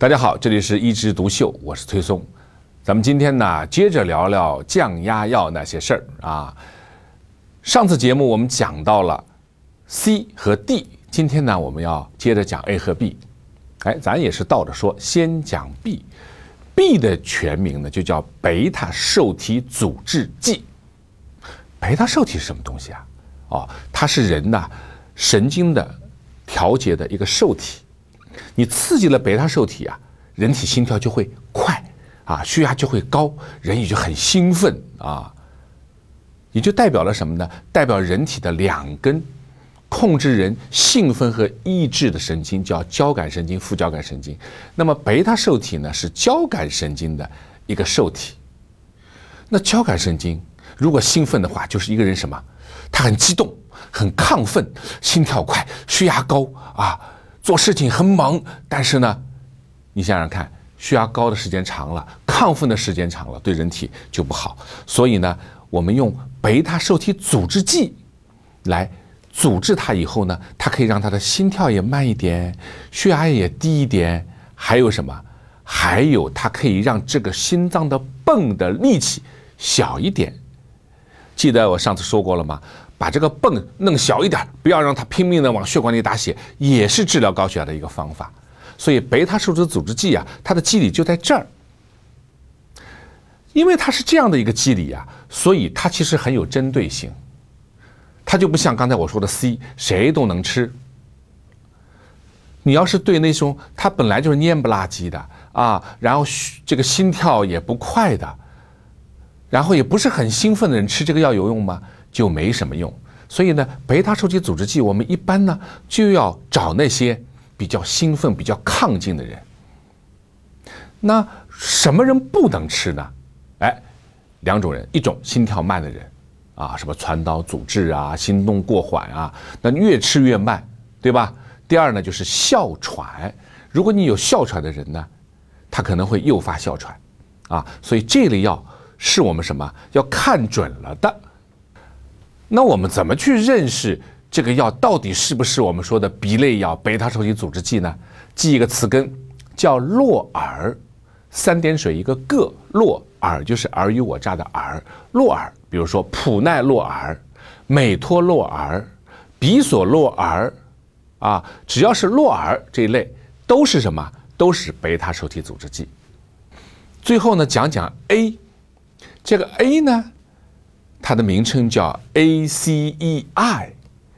大家好，这里是一枝独秀，我是崔松。咱们今天呢，接着聊聊降压药那些事儿啊。上次节目我们讲到了 C 和 D，今天呢，我们要接着讲 A 和 B。哎，咱也是倒着说，先讲 B。B 的全名呢，就叫贝塔受体阻滞剂。贝塔受体是什么东西啊？哦，它是人呐神经的调节的一个受体。你刺激了贝塔受体啊，人体心跳就会快啊，血压就会高，人也就很兴奋啊。也就代表了什么呢？代表人体的两根控制人兴奋和抑制的神经，叫交感神经、副交感神经。那么贝塔受体呢，是交感神经的一个受体。那交感神经如果兴奋的话，就是一个人什么？他很激动、很亢奋，心跳快，血压高啊。做事情很忙，但是呢，你想想看，血压高的时间长了，亢奋的时间长了，对人体就不好。所以呢，我们用贝塔受体阻滞剂来阻滞它以后呢，它可以让它的心跳也慢一点，血压也低一点。还有什么？还有它可以让这个心脏的泵的力气小一点。记得我上次说过了吗？把这个泵弄小一点，不要让它拼命的往血管里打血，也是治疗高血压的一个方法。所以贝塔受体阻滞剂啊，它的机理就在这儿。因为它是这样的一个机理啊，所以它其实很有针对性。它就不像刚才我说的 C，谁都能吃。你要是对那种他本来就是蔫不拉几的啊，然后这个心跳也不快的，然后也不是很兴奋的人吃这个药有用吗？就没什么用，所以呢，贝塔受体阻滞剂我们一般呢就要找那些比较兴奋、比较亢进的人。那什么人不能吃呢？哎，两种人，一种心跳慢的人，啊，什么传导阻滞啊、心动过缓啊，那越吃越慢，对吧？第二呢，就是哮喘，如果你有哮喘的人呢，他可能会诱发哮喘，啊，所以这类药是我们什么要看准了的。那我们怎么去认识这个药到底是不是我们说的 B 类药贝塔受体阻滞剂呢？记一个词根，叫洛尔，三点水一个个，洛尔就是尔虞我诈的尔，洛尔，比如说普奈洛尔、美托洛尔、比索洛尔，啊，只要是洛尔这一类，都是什么？都是贝塔受体阻滞剂。最后呢，讲讲 A，这个 A 呢？它的名称叫 ACEI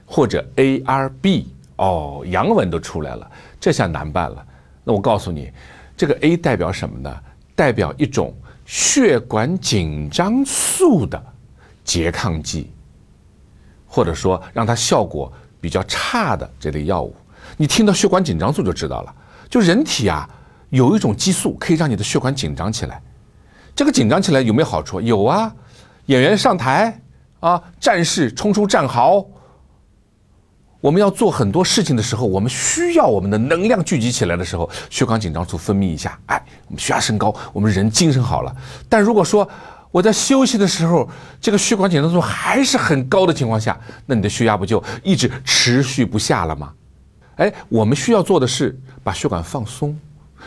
或者 ARB 哦，洋文都出来了，这下难办了。那我告诉你，这个 A 代表什么呢？代表一种血管紧张素的拮抗剂，或者说让它效果比较差的这类药物。你听到血管紧张素就知道了，就人体啊有一种激素可以让你的血管紧张起来。这个紧张起来有没有好处？有啊。演员上台啊，战士冲出战壕。我们要做很多事情的时候，我们需要我们的能量聚集起来的时候，血管紧张素分泌一下，哎，我们血压升高，我们人精神好了。但如果说我在休息的时候，这个血管紧张素还是很高的情况下，那你的血压不就一直持续不下了吗？哎，我们需要做的是把血管放松。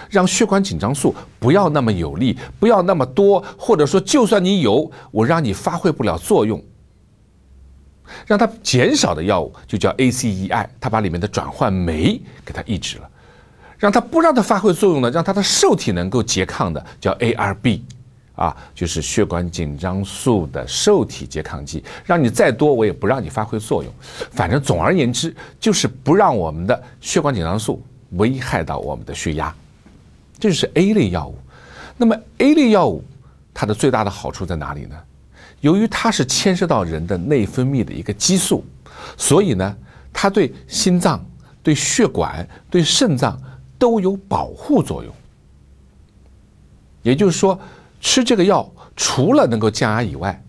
让血管紧张素不要那么有力，不要那么多，或者说，就算你有，我让你发挥不了作用，让它减少的药物就叫 ACEI，它把里面的转换酶给它抑制了，让它不让它发挥作用的，让它的受体能够拮抗的叫 ARB，啊，就是血管紧张素的受体拮抗剂，让你再多，我也不让你发挥作用，反正总而言之，就是不让我们的血管紧张素危害到我们的血压。这就是 A 类药物，那么 A 类药物它的最大的好处在哪里呢？由于它是牵涉到人的内分泌的一个激素，所以呢，它对心脏、对血管、对肾脏都有保护作用。也就是说，吃这个药除了能够降压以外，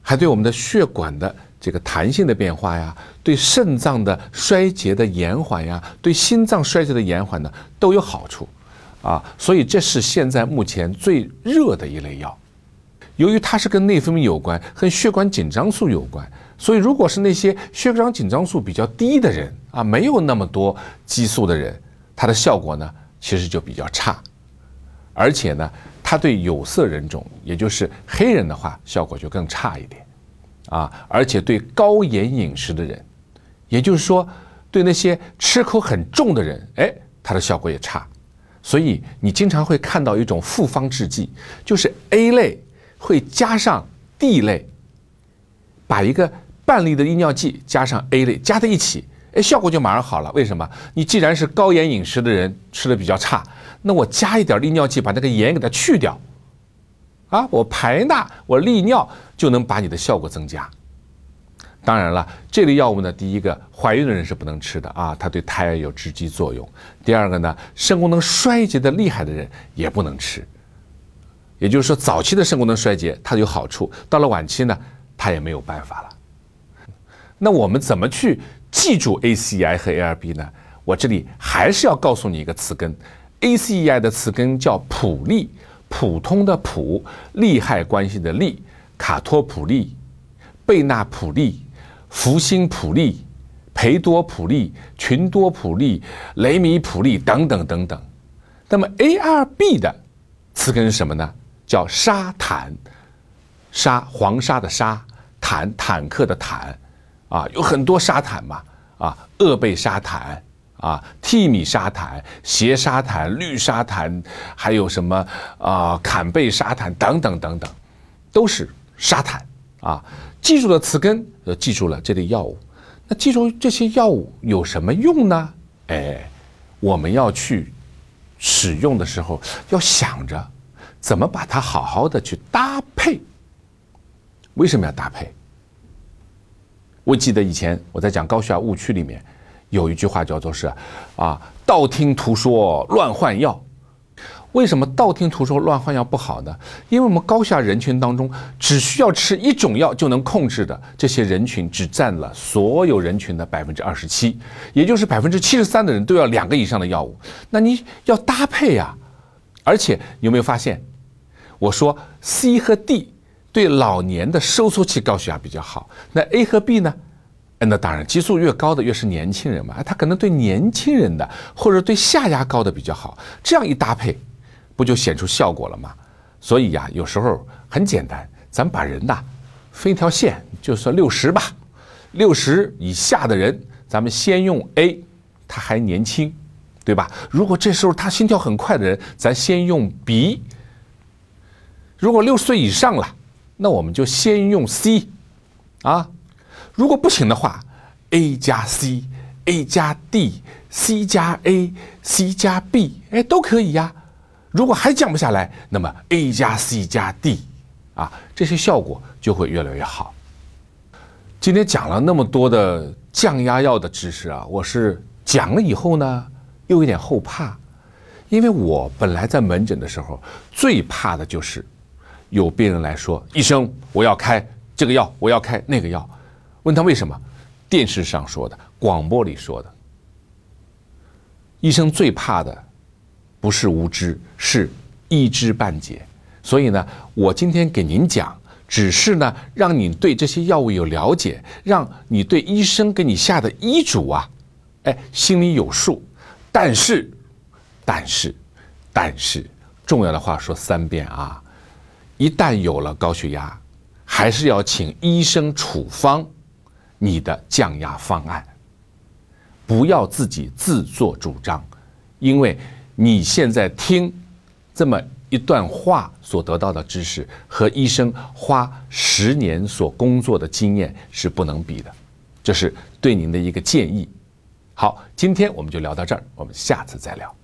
还对我们的血管的。这个弹性的变化呀，对肾脏的衰竭的延缓呀，对心脏衰竭的延缓呢，都有好处，啊，所以这是现在目前最热的一类药。由于它是跟内分泌有关，和血管紧张素有关，所以如果是那些血管紧张素比较低的人啊，没有那么多激素的人，它的效果呢其实就比较差，而且呢，它对有色人种，也就是黑人的话，效果就更差一点，啊，而且对高盐饮食的人，也就是说，对那些吃口很重的人，哎，它的效果也差。所以你经常会看到一种复方制剂，就是 A 类会加上 D 类，把一个半粒的利尿剂加上 A 类加在一起，哎，效果就马上好了。为什么？你既然是高盐饮食的人，吃的比较差，那我加一点利尿剂把那个盐给它去掉，啊，我排钠，我利尿就能把你的效果增加。当然了，这类药物呢，第一个，怀孕的人是不能吃的啊，它对胎儿有直击作用。第二个呢，肾功能衰竭的厉害的人也不能吃。也就是说，早期的肾功能衰竭它有好处，到了晚期呢，它也没有办法了。那我们怎么去记住 ACEI 和 ARB 呢？我这里还是要告诉你一个词根，ACEI 的词根叫普利，普通的普，利害关系的利，卡托普利，贝纳普利。福星普利、培多普利、群多普利、雷米普利等等等等。那么 A R B 的词根是什么呢？叫沙坦，沙黄沙的沙，坦坦克的坦，啊，有很多沙坦嘛，啊，鄂贝沙坦，啊，替米沙坦、斜沙坦、绿沙坦，还有什么啊，坎贝沙坦等等等等，都是沙坦啊。记住了词根，就记住了这类药物。那记住这些药物有什么用呢？哎，我们要去使用的时候，要想着怎么把它好好的去搭配。为什么要搭配？我记得以前我在讲高血压误区里面有一句话叫做是啊，道听途说乱换药。为什么道听途说乱换药不好呢？因为我们高血压人群当中，只需要吃一种药就能控制的这些人群，只占了所有人群的百分之二十七，也就是百分之七十三的人都要两个以上的药物。那你要搭配呀，而且有没有发现？我说 C 和 D 对老年的收缩期高血压比较好，那 A 和 B 呢？那当然，激素越高的越是年轻人嘛，他可能对年轻人的或者对下压高的比较好。这样一搭配。不就显出效果了吗？所以呀，有时候很简单，咱们把人呐分一条线，就算六十吧。六十以下的人，咱们先用 A，他还年轻，对吧？如果这时候他心跳很快的人，咱先用 B。如果六十岁以上了，那我们就先用 C，啊。如果不行的话，A 加 C，A 加 D，C 加 A，C 加 B，哎，都可以呀。如果还降不下来，那么 A 加 C 加 D，啊，这些效果就会越来越好。今天讲了那么多的降压药的知识啊，我是讲了以后呢，又有点后怕，因为我本来在门诊的时候最怕的就是有病人来说：“医生，我要开这个药，我要开那个药。”问他为什么？电视上说的，广播里说的。医生最怕的。不是无知，是一知半解。所以呢，我今天给您讲，只是呢，让你对这些药物有了解，让你对医生给你下的医嘱啊，哎，心里有数。但是，但是，但是，重要的话说三遍啊！一旦有了高血压，还是要请医生处方你的降压方案，不要自己自作主张，因为。你现在听这么一段话所得到的知识，和医生花十年所工作的经验是不能比的，这是对您的一个建议。好，今天我们就聊到这儿，我们下次再聊。